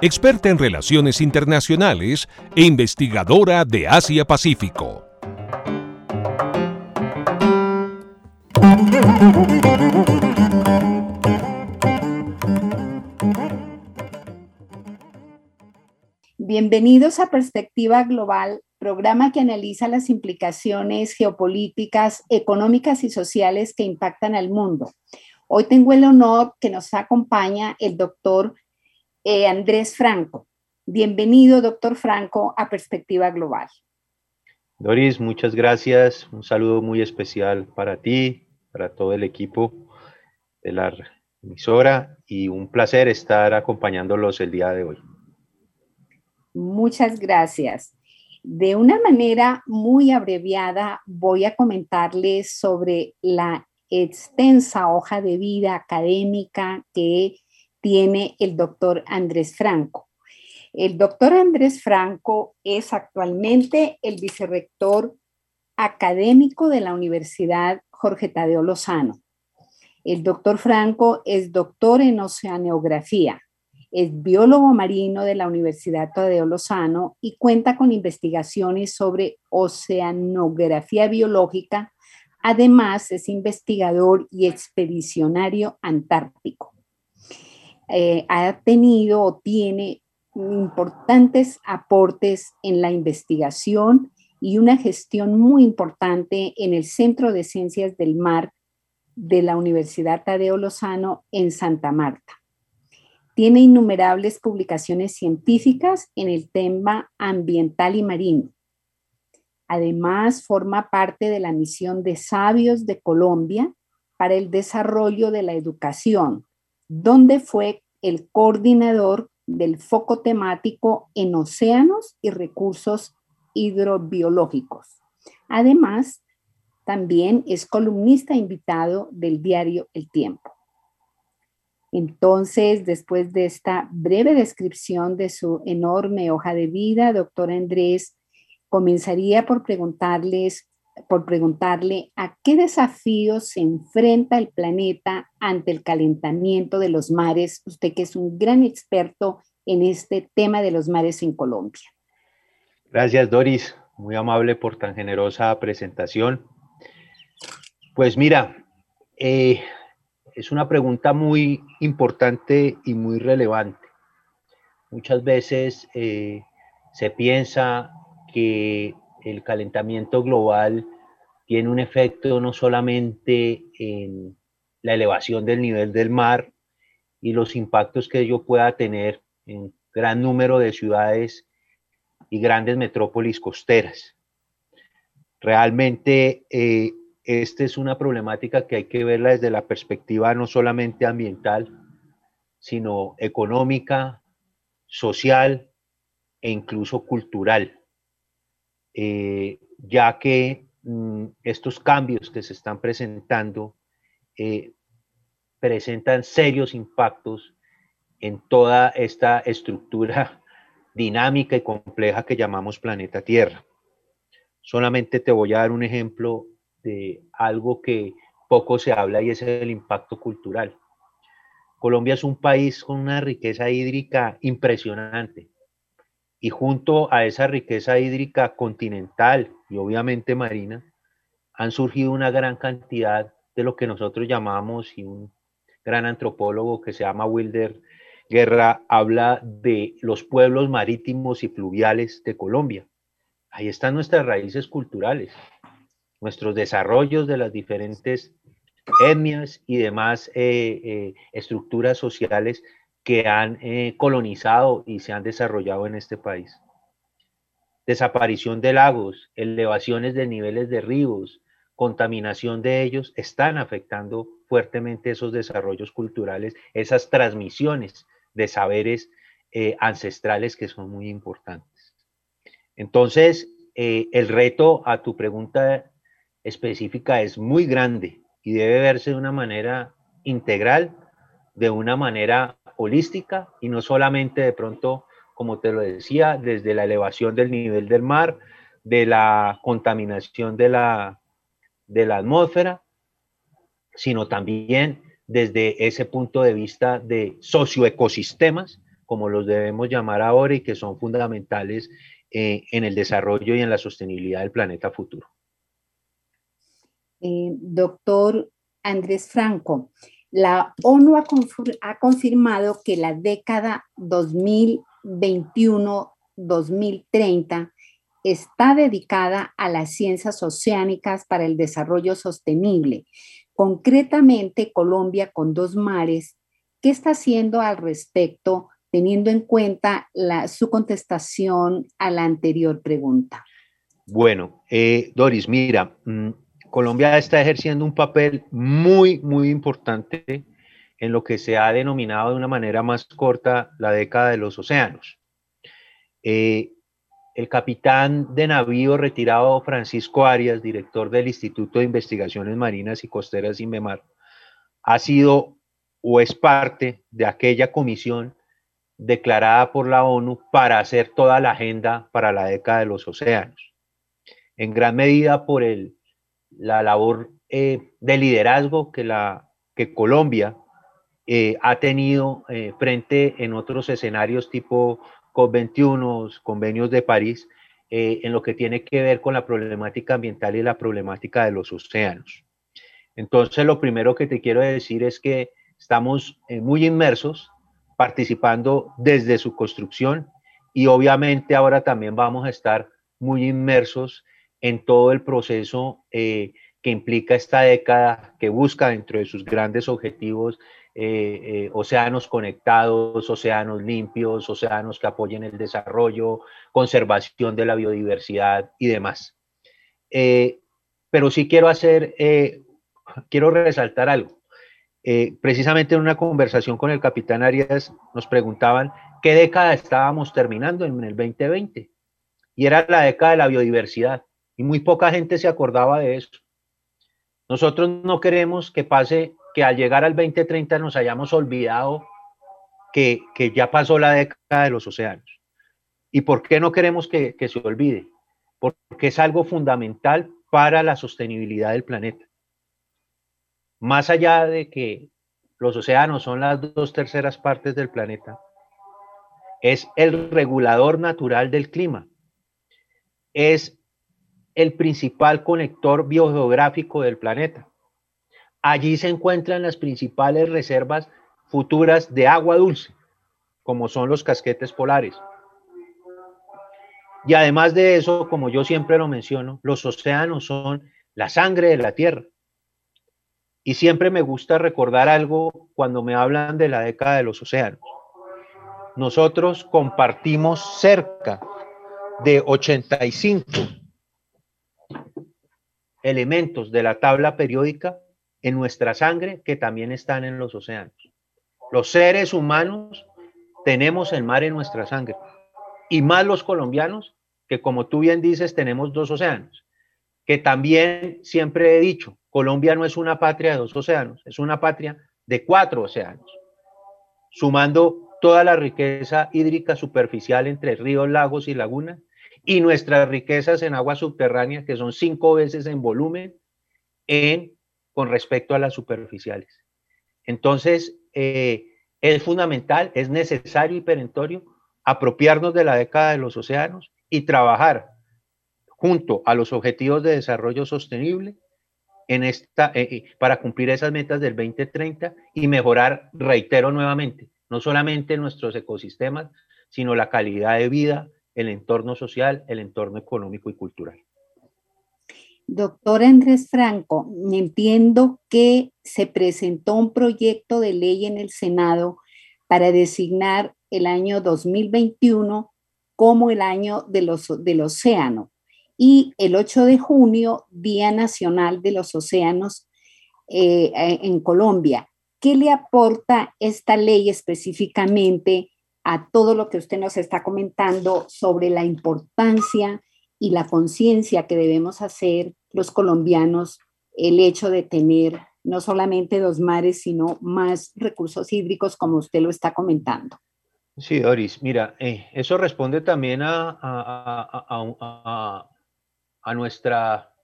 experta en relaciones internacionales e investigadora de Asia-Pacífico. Bienvenidos a Perspectiva Global, programa que analiza las implicaciones geopolíticas, económicas y sociales que impactan al mundo. Hoy tengo el honor que nos acompaña el doctor eh, Andrés Franco. Bienvenido, doctor Franco, a Perspectiva Global. Doris, muchas gracias. Un saludo muy especial para ti, para todo el equipo de la emisora y un placer estar acompañándolos el día de hoy. Muchas gracias. De una manera muy abreviada voy a comentarles sobre la extensa hoja de vida académica que tiene el doctor Andrés Franco. El doctor Andrés Franco es actualmente el vicerrector académico de la Universidad Jorge Tadeo Lozano. El doctor Franco es doctor en oceanografía, es biólogo marino de la Universidad Tadeo Lozano y cuenta con investigaciones sobre oceanografía biológica. Además, es investigador y expedicionario antártico. Eh, ha tenido o tiene importantes aportes en la investigación y una gestión muy importante en el Centro de Ciencias del Mar de la Universidad Tadeo Lozano en Santa Marta. Tiene innumerables publicaciones científicas en el tema ambiental y marino. Además, forma parte de la misión de Sabios de Colombia para el desarrollo de la educación, donde fue el coordinador del foco temático en océanos y recursos hidrobiológicos. Además, también es columnista invitado del diario El Tiempo. Entonces, después de esta breve descripción de su enorme hoja de vida, doctor Andrés, comenzaría por preguntarles, por preguntarle a qué desafíos se enfrenta el planeta ante el calentamiento de los mares, usted que es un gran experto en este tema de los mares en Colombia. Gracias, Doris. Muy amable por tan generosa presentación. Pues mira, eh, es una pregunta muy importante y muy relevante. Muchas veces eh, se piensa que el calentamiento global tiene un efecto no solamente en la elevación del nivel del mar y los impactos que ello pueda tener en gran número de ciudades y grandes metrópolis costeras. Realmente eh, esta es una problemática que hay que verla desde la perspectiva no solamente ambiental, sino económica, social e incluso cultural, eh, ya que mm, estos cambios que se están presentando eh, presentan serios impactos en toda esta estructura dinámica y compleja que llamamos planeta Tierra. Solamente te voy a dar un ejemplo de algo que poco se habla y es el impacto cultural. Colombia es un país con una riqueza hídrica impresionante y junto a esa riqueza hídrica continental y obviamente marina, han surgido una gran cantidad de lo que nosotros llamamos, y un gran antropólogo que se llama Wilder Guerra habla de los pueblos marítimos y fluviales de Colombia. Ahí están nuestras raíces culturales nuestros desarrollos de las diferentes etnias y demás eh, eh, estructuras sociales que han eh, colonizado y se han desarrollado en este país. Desaparición de lagos, elevaciones de niveles de ríos, contaminación de ellos, están afectando fuertemente esos desarrollos culturales, esas transmisiones de saberes eh, ancestrales que son muy importantes. Entonces, eh, el reto a tu pregunta específica es muy grande y debe verse de una manera integral, de una manera holística y no solamente de pronto, como te lo decía, desde la elevación del nivel del mar, de la contaminación de la, de la atmósfera, sino también desde ese punto de vista de socioecosistemas, como los debemos llamar ahora y que son fundamentales eh, en el desarrollo y en la sostenibilidad del planeta futuro. Eh, doctor Andrés Franco, la ONU ha, confirmado que la década 2021-2030 está dedicada a las ciencias oceánicas para el desarrollo sostenible. Concretamente, Colombia con dos mares, ¿qué está haciendo al respecto teniendo en cuenta su contestación a la anterior pregunta? Bueno, eh, Doris, mira, mm, Colombia está ejerciendo un papel muy, muy importante en lo que se ha denominado de una manera más corta la década de los océanos. Eh, el capitán de navío retirado Francisco Arias, director del Instituto de Investigaciones Marinas y Costeras INVEMAR, ha sido o es parte de aquella comisión declarada por la ONU para hacer toda la agenda para la década de los océanos. En gran medida por el, la labor eh, de liderazgo que, la, que Colombia eh, ha tenido eh, frente en otros escenarios tipo COP21, convenios de París, en lo que tiene que ver con la problemática ambiental y la problemática de los océanos. Entonces, lo primero que te quiero decir es que estamos muy inmersos participando desde su construcción y obviamente ahora también vamos a estar muy inmersos en todo el proceso eh, que implica esta década que busca dentro de sus grandes objetivos eh, eh, océanos conectados, océanos limpios, océanos que apoyen el desarrollo, conservación de la biodiversidad y demás. pero sí quiero hacer, quiero resaltar algo. Precisamente en una conversación con el capitán Arias nos preguntaban qué década estábamos terminando en el 2020. Y era la década de la biodiversidad. Y muy poca gente se acordaba de eso. Nosotros no queremos que pase que al llegar al 2030 nos hayamos olvidado que, ya pasó la década de los océanos. ¿Y por qué no queremos que, que se olvide? Porque es algo fundamental para la sostenibilidad del planeta más allá de que los océanos son las dos terceras partes del planeta, es el regulador natural del clima, es el principal conector biogeográfico del planeta. Allí se encuentran las principales reservas futuras de agua dulce, como son los casquetes polares. Y además de eso, como yo siempre lo menciono, los océanos son la sangre de la Tierra. Y siempre me gusta recordar algo cuando me hablan de la década de los océanos. Nosotros compartimos cerca de 85 elementos de la tabla periódica en nuestra sangre que también están en los océanos. Los seres humanos tenemos el mar en nuestra sangre y más los colombianos que como tú bien dices tenemos dos océanos, que también siempre he dicho, Colombia no es una patria de dos océanos, es una patria de cuatro océanos, sumando toda la riqueza hídrica superficial entre ríos, lagos y lagunas y nuestras riquezas en agua subterránea, que son cinco veces en volumen en, con respecto a las superficiales. Entonces, eh, es fundamental, es necesario y perentorio apropiarnos de la década de los océanos y trabajar junto a los objetivos de desarrollo sostenible en esta, eh, eh, para cumplir esas metas del 2030 y mejorar, reitero nuevamente, no solamente nuestros ecosistemas, sino la calidad de vida, el entorno social, el entorno económico y cultural. Doctor Andrés Franco, entiendo que se presentó un proyecto de ley en el Senado para designar el año 2021 como el año de los, del océano y el 8 de junio, Día Nacional de los Océanos eh, en Colombia. ¿Qué le aporta esta ley específicamente a todo lo que usted nos está comentando sobre la importancia y la conciencia que debemos hacer los colombianos el hecho de tener no solamente dos mares, sino más recursos hídricos, como usted lo está comentando. Sí, Doris, mira, eh, eso responde también a, a, a, nuestra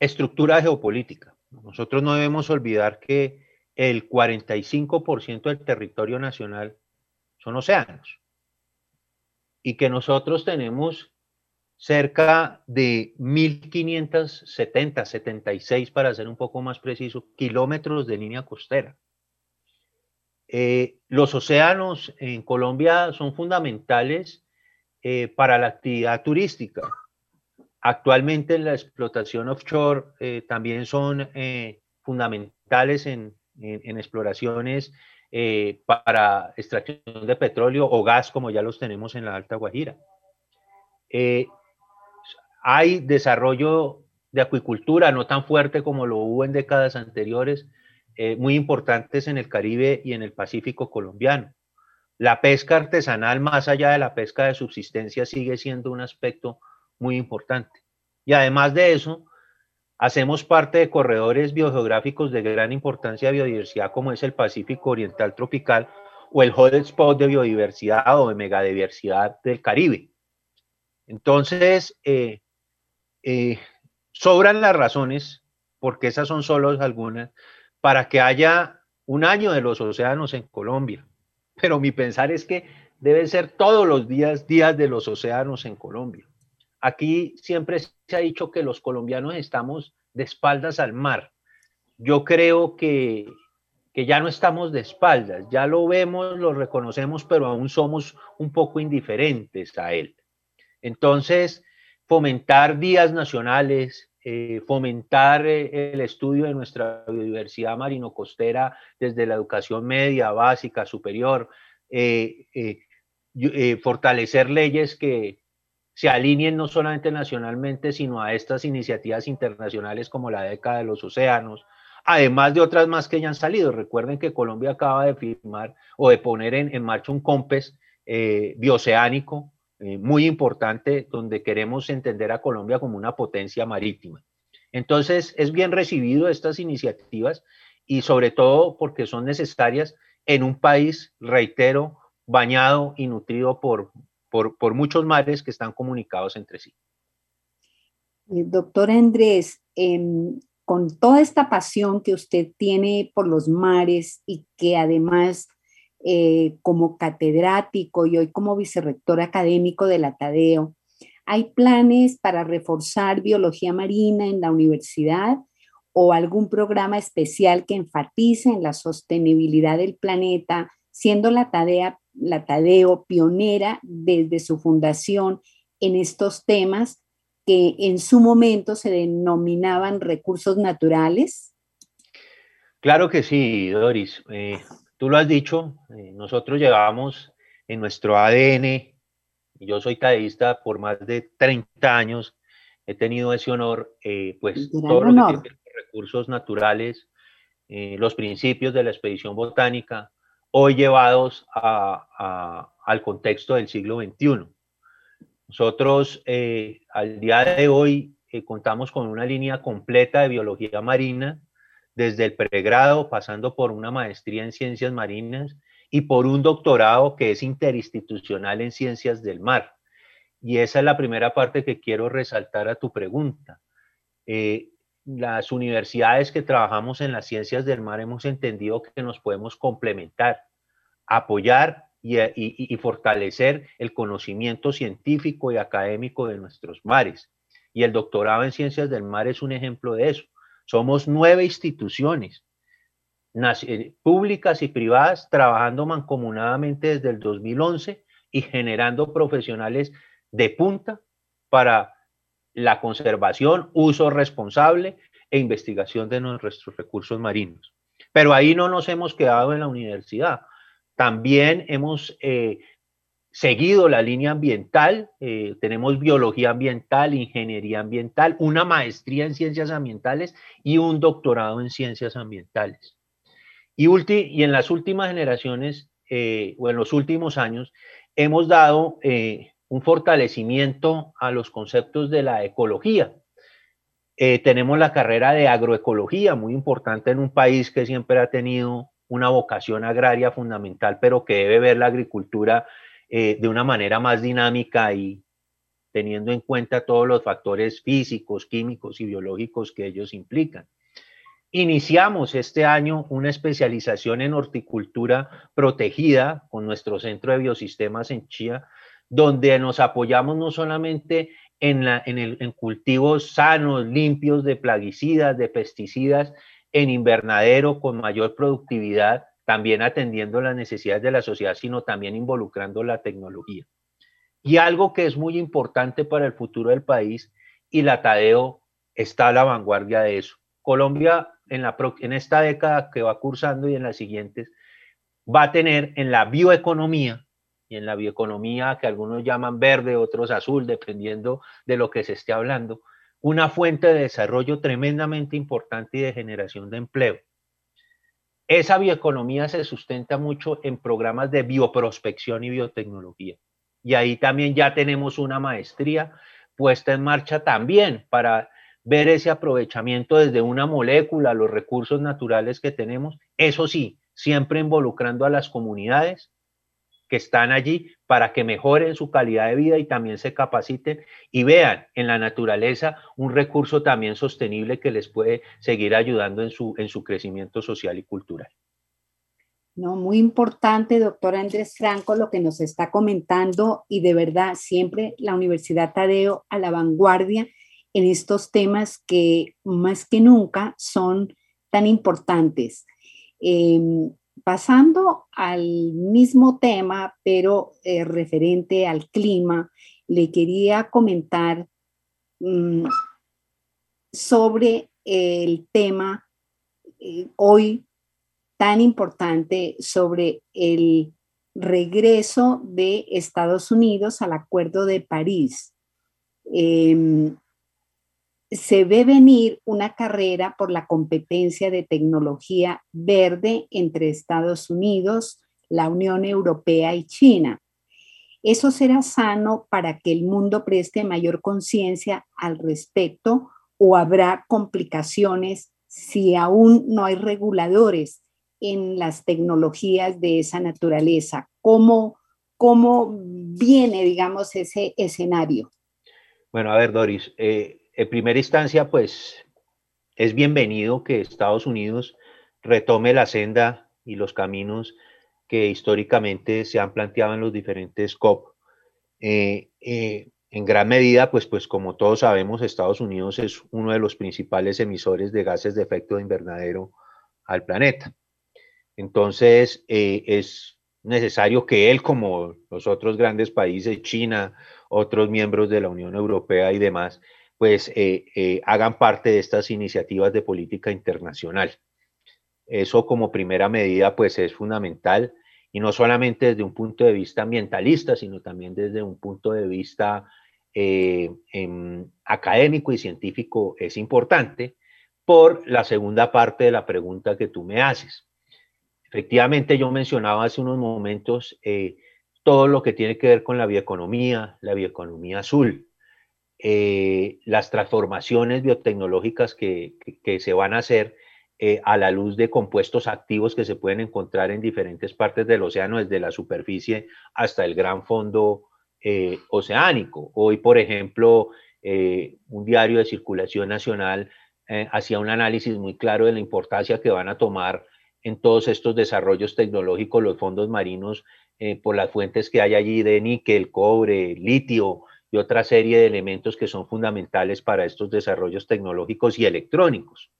estructura geopolítica. Nosotros no debemos olvidar que el 45% del territorio nacional son océanos y que nosotros tenemos cerca de 1570, 76 para ser un poco más preciso, kilómetros de línea costera. Eh, los océanos en Colombia son fundamentales eh, para la actividad turística. Actualmente la explotación offshore eh, también son fundamentales en, en exploraciones para extracción de petróleo o gas como ya los tenemos en la Alta Guajira hay desarrollo de acuicultura, no tan fuerte como lo hubo en décadas anteriores, eh, muy importantes en el Caribe y en el Pacífico colombiano. La pesca artesanal, más allá de la pesca de subsistencia, sigue siendo un aspecto muy importante. Y además de eso, hacemos parte de corredores biogeográficos de gran importancia de biodiversidad, como es el Pacífico Oriental Tropical o el hotspot de biodiversidad o de megadiversidad del Caribe. Entonces, eh, eh, sobran las razones, porque esas son solo algunas, para que haya un año de los océanos en Colombia. Pero mi pensar es que deben ser todos los días días de los océanos en Colombia. Aquí siempre se ha dicho que los colombianos estamos de espaldas al mar. Yo creo que, que ya no estamos de espaldas, ya lo vemos, lo reconocemos, pero aún somos un poco indiferentes a él. Entonces, fomentar días nacionales, eh, fomentar eh, el estudio de nuestra biodiversidad marino-costera desde la educación media, básica, superior, eh, fortalecer leyes que se alineen no solamente nacionalmente, sino a estas iniciativas internacionales como la década de los océanos, además de otras más que ya han salido. Recuerden que Colombia acaba de firmar o de poner en, marcha un COMPES bioceánico eh, muy importante donde queremos entender a Colombia como una potencia marítima. Entonces, es bien recibido estas iniciativas y sobre todo porque son necesarias en un país, reitero, bañado y nutrido por, por, muchos mares que están comunicados entre sí. Eh, doctor Andrés, em, con toda esta pasión que usted tiene por los mares y que además eh, como catedrático y hoy como vicerrector académico de la Tadeo, ¿hay planes para reforzar biología marina en la universidad o algún programa especial que enfatice en la sostenibilidad del planeta, siendo la, la Tadeo pionera desde su fundación en estos temas que en su momento se denominaban recursos naturales? Claro que sí, Doris. Eh, Tú lo has dicho, eh, nosotros llevamos en nuestro ADN, yo soy tadeísta por más de 30 años, he tenido ese honor, eh, pues todos los recursos naturales, eh, los principios de la expedición botánica, hoy llevados al contexto del siglo XXI. Nosotros al día de hoy contamos con una línea completa de biología marina, desde el pregrado, pasando por una maestría en ciencias marinas y por un doctorado que es interinstitucional en ciencias del mar. Y esa es la primera parte que quiero resaltar a tu pregunta. Eh, las universidades que trabajamos en las ciencias del mar hemos entendido que nos podemos complementar, apoyar y, y, fortalecer el conocimiento científico y académico de nuestros mares. Y el doctorado en ciencias del mar es un ejemplo de eso. Somos nueve instituciones eh, públicas y privadas trabajando mancomunadamente desde el 2011 y generando profesionales de punta para la conservación, uso responsable e investigación de nuestros recursos marinos. Pero ahí no nos hemos quedado en la universidad. También hemos eh, seguido la línea ambiental, eh, tenemos biología ambiental, ingeniería ambiental, una maestría en ciencias ambientales y un doctorado en ciencias ambientales. Y, y en las últimas generaciones o en los últimos años, hemos dado un fortalecimiento a los conceptos de la ecología. tenemos la carrera de agroecología, muy importante en un país que siempre ha tenido una vocación agraria fundamental, pero que debe ver la agricultura de una manera más dinámica y teniendo en cuenta todos los factores físicos, químicos y biológicos que ellos implican. Iniciamos este año una especialización en horticultura protegida con nuestro centro de biosistemas en Chía, donde nos apoyamos no solamente en, en cultivos sanos, limpios de plaguicidas, de pesticidas, en invernadero con mayor productividad, también atendiendo las necesidades de la sociedad, sino también involucrando la tecnología. Y algo que es muy importante para el futuro del país, y la Tadeo está a la vanguardia de eso. Colombia en, la, en esta década que va cursando y en las siguientes, va a tener en la bioeconomía, y en la bioeconomía que algunos llaman verde, otros azul, dependiendo de lo que se esté hablando, una fuente de desarrollo tremendamente importante y de generación de empleo. Esa bioeconomía se sustenta mucho en programas de bioprospección y biotecnología. Y ahí también ya tenemos una maestría puesta en marcha también para ver ese aprovechamiento desde una molécula, los recursos naturales que tenemos, eso sí, siempre involucrando a las comunidades que están allí para que mejoren su calidad de vida y también se capaciten y vean en la naturaleza un recurso también sostenible que les puede seguir ayudando en su, en su crecimiento social y cultural. No, muy importante, doctor Andrés Franco, lo que nos está comentando y de verdad siempre la Universidad Tadeo a la vanguardia en estos temas que más que nunca son tan importantes. Em, pasando al mismo tema, pero eh, referente al clima, le quería comentar mm, sobre el tema eh, hoy tan importante sobre el regreso de Estados Unidos al Acuerdo de París. Em, se ve venir una carrera por la competencia de tecnología verde entre Estados Unidos, la Unión Europea y China. Eso será sano para que el mundo preste mayor conciencia al respecto o habrá complicaciones si aún no hay reguladores en las tecnologías de esa naturaleza? ¿Cómo, cómo viene, digamos, ese escenario? Bueno, a ver, Doris, eh, en primera instancia, pues es bienvenido que Estados Unidos retome la senda y los caminos que históricamente se han planteado en los diferentes COP. Eh, eh, en gran medida, pues, pues como todos sabemos, Estados Unidos es uno de los principales emisores de gases de efecto de invernadero al planeta. Entonces, eh, es necesario que él, como los otros grandes países, China, otros miembros de la Unión Europea y demás, pues eh, eh, hagan parte de estas iniciativas de política internacional. Eso como primera medida, pues es fundamental y no solamente desde un punto de vista ambientalista, sino también desde un punto de vista em, académico y científico es importante por la segunda parte de la pregunta que tú me haces. Efectivamente, yo mencionaba hace unos momentos eh, todo lo que tiene que ver con la bioeconomía, la bioeconomía azul, eh, las transformaciones biotecnológicas que, se van a hacer eh, a la luz de compuestos activos que se pueden encontrar en diferentes partes del océano, desde la superficie hasta el gran fondo oceánico. Hoy, por ejemplo, un diario de circulación nacional hacía un análisis muy claro de la importancia que van a tomar en todos estos desarrollos tecnológicos, los fondos marinos, eh, por las fuentes que hay allí de níquel, cobre, litio y otra serie de elementos que son fundamentales para estos desarrollos tecnológicos y electrónicos.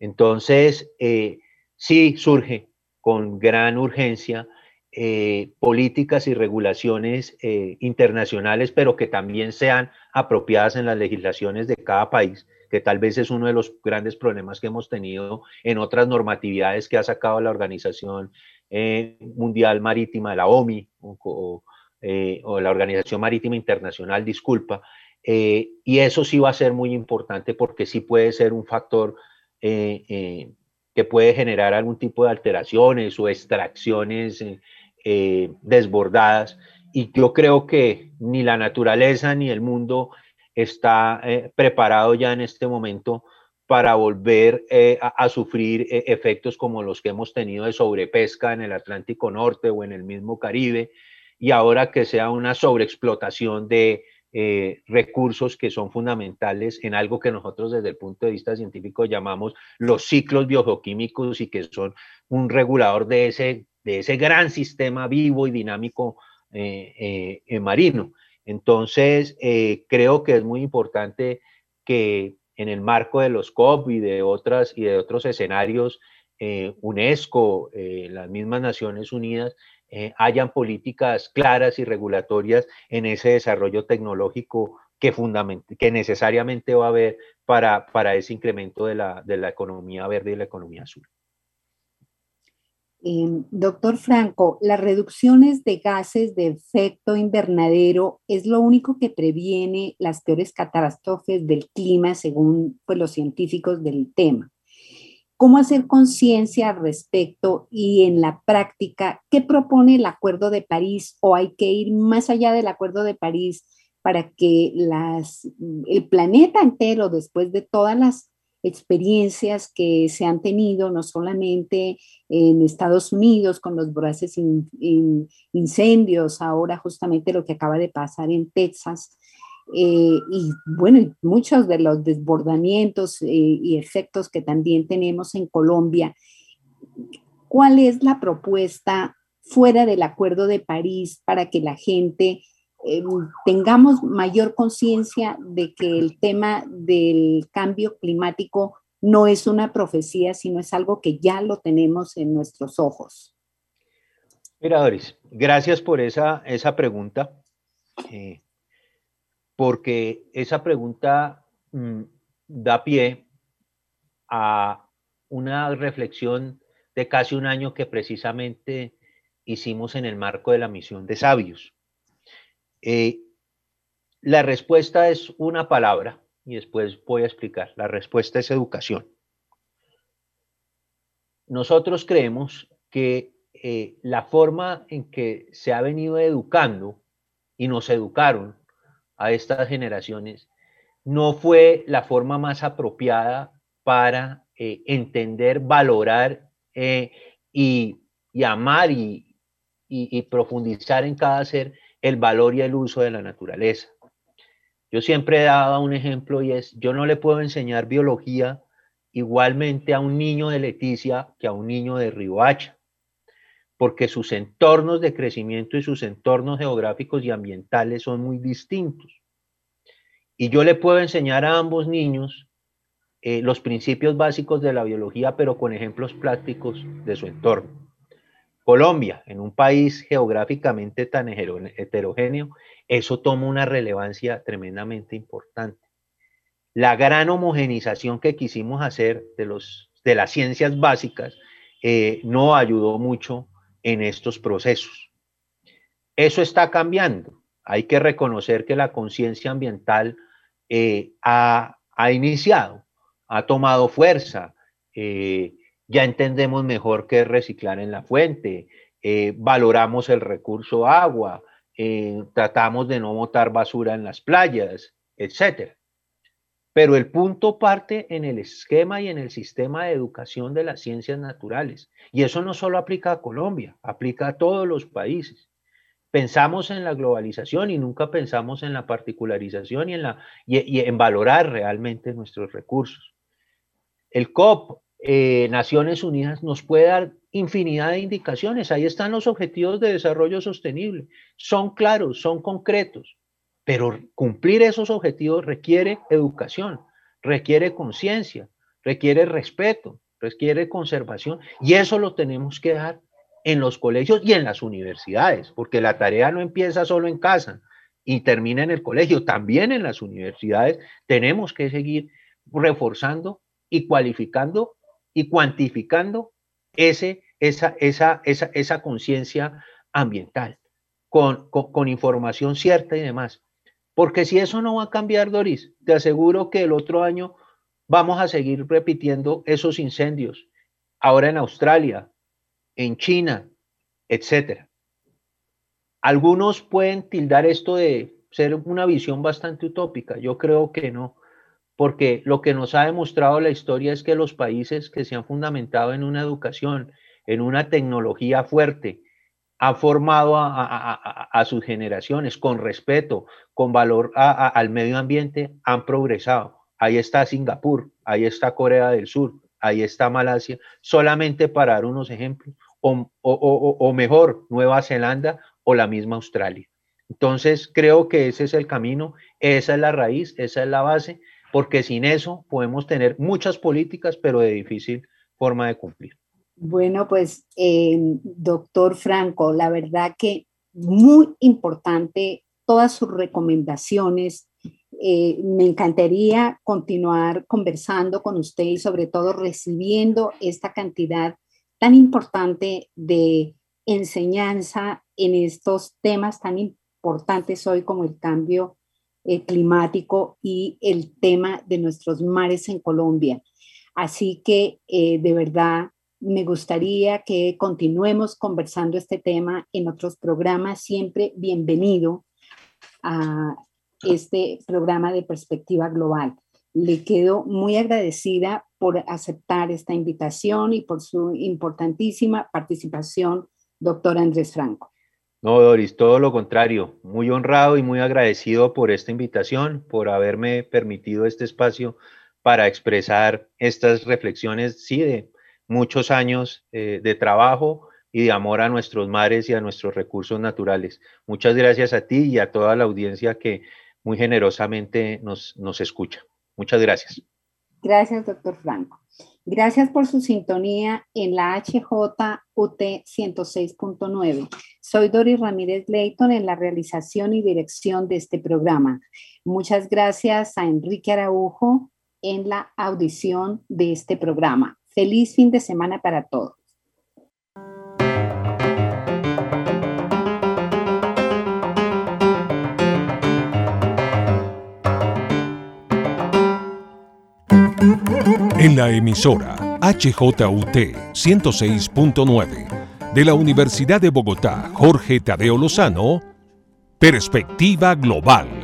Entonces, eh, sí surge con gran urgencia eh, políticas y regulaciones internacionales, pero que también sean apropiadas en las legislaciones de cada país que tal vez es uno de los grandes problemas que hemos tenido en otras normatividades que ha sacado la Organización eh, Mundial Marítima, la OMI, eh, o, la Organización Marítima Internacional, disculpa, eh, y eso sí va a ser muy importante porque sí puede ser un factor que puede generar algún tipo de alteraciones o extracciones eh, desbordadas. Y yo creo que ni la naturaleza ni el mundo está eh, preparado ya en este momento para volver eh, a, sufrir efectos como los que hemos tenido de sobrepesca en el Atlántico Norte o en el mismo Caribe, y ahora que sea una sobreexplotación de recursos que son fundamentales en algo que nosotros desde el punto de vista científico llamamos los ciclos biogeoquímicos y que son un regulador de ese de ese gran sistema vivo y dinámico eh, eh, marino. Entonces, eh, creo que es muy importante que en el marco de los COP y de, otras, y de otros escenarios, UNESCO, las mismas Naciones Unidas, hayan políticas claras y regulatorias en ese desarrollo tecnológico que, que necesariamente va a haber para, para ese incremento de la, de la economía verde y la economía azul. Em, doctor Franco, las reducciones de gases de efecto invernadero es lo único que previene las peores catástrofes del clima según pues, los científicos del tema. ¿Cómo hacer conciencia al respecto y en la práctica qué propone el Acuerdo de París o hay que ir más allá del Acuerdo de París para que el planeta entero, después de todas las experiencias que se han tenido no solamente en Estados Unidos con los voraces incendios, ahora justamente lo que acaba de pasar en Texas, eh, y bueno, muchos de los desbordamientos eh, y efectos que también tenemos en Colombia. ¿Cuál es la propuesta fuera del Acuerdo de París para que la gente eh, tengamos mayor conciencia de que el tema del cambio climático no es una profecía, sino es algo que ya lo tenemos en nuestros ojos. Mira, Doris, gracias por esa, esa pregunta, porque esa pregunta mm, da pie a una reflexión de casi un año que precisamente hicimos en el marco de la misión de sabios. Eh, la respuesta es una palabra y después voy a explicar. La respuesta es educación. Nosotros creemos que eh, la forma en que se ha venido educando y nos educaron a estas generaciones no fue la forma más apropiada para eh, entender, valorar y, amar y profundizar en cada ser el valor y el uso de la naturaleza. Yo siempre he dado un ejemplo y es, yo no le puedo enseñar biología igualmente a un niño de Leticia que a un niño de Riohacha, porque sus entornos de crecimiento y sus entornos geográficos y ambientales son muy distintos. Y yo le puedo enseñar a ambos niños eh, los principios básicos de la biología, pero con ejemplos prácticos de su entorno. Colombia, en un país geográficamente tan heterogéneo, eso toma una relevancia tremendamente importante. La gran homogenización que quisimos hacer de, los, de las ciencias básicas eh, no ayudó mucho en estos procesos. Eso está cambiando. Hay que reconocer que la conciencia ambiental eh, ha, iniciado, ha tomado fuerza. Eh, ya entendemos mejor qué es reciclar en la fuente, eh, valoramos el recurso agua, tratamos de no botar basura en las playas, etc. Pero el punto parte en el esquema y en el sistema de educación de las ciencias naturales. Y eso no solo aplica a Colombia, aplica a todos los países. Pensamos en la globalización y nunca pensamos en la particularización y en, valorar realmente nuestros recursos. El COP eh, Naciones Unidas nos puede dar infinidad de indicaciones. Ahí están los objetivos de desarrollo sostenible. Son claros, son concretos, pero cumplir esos objetivos requiere educación, requiere conciencia, requiere respeto, requiere conservación y eso lo tenemos que dar en los colegios y en las universidades, porque la tarea no empieza solo en casa y termina en el colegio, también en las universidades tenemos que seguir reforzando y cualificando y cuantificando esa, conciencia ambiental con, información cierta y demás. Porque si eso no va a cambiar, Doris, te aseguro que el otro año vamos a seguir repitiendo esos incendios. Ahora en Australia, en China, etcétera. algunos pueden tildar esto de ser una visión bastante utópica. Yo creo que no, porque lo que nos ha demostrado la historia es que los países que se han fundamentado en una educación, en una tecnología fuerte, han formado a, sus generaciones con respeto, con valor al medio ambiente, han progresado. Ahí está Singapur, ahí está Corea del Sur, ahí está Malasia, solamente para dar unos ejemplos, o, o mejor, Nueva Zelanda o la misma Australia. Entonces, creo que ese es el camino, esa es la raíz, esa es la base, porque sin eso podemos tener muchas políticas, pero de difícil forma de cumplir. Bueno, pues, eh, doctor Franco, la verdad que muy importante todas sus recomendaciones. Eh, me encantaría continuar conversando con usted y sobre todo recibiendo esta cantidad tan importante de enseñanza en estos temas tan importantes hoy como el cambio eh, climático y el tema de nuestros mares en Colombia. Así que de verdad me gustaría que continuemos conversando este tema en otros programas. Siempre bienvenido a este programa de perspectiva global. Le quedo muy agradecida por aceptar esta invitación y por su importantísima participación, doctor Andrés Franco. No, Doris, todo lo contrario, muy honrado y muy agradecido por esta invitación, por haberme permitido este espacio para expresar estas reflexiones, sí, de muchos años eh, de trabajo y de amor a nuestros mares y a nuestros recursos naturales. Muchas gracias a ti y a toda la audiencia que muy generosamente nos, nos escucha. Muchas gracias. Gracias, doctor Franco. Gracias por su sintonía en la HJUT 106.9. Soy Doris Ramírez Leighton en la realización y dirección de este programa. Muchas gracias a Enrique Araujo en la audición de este programa. Feliz fin de semana para todos. En la emisora HJUT 106.9 de la Universidad de Bogotá, Jorge Tadeo Lozano, Perspectiva Global.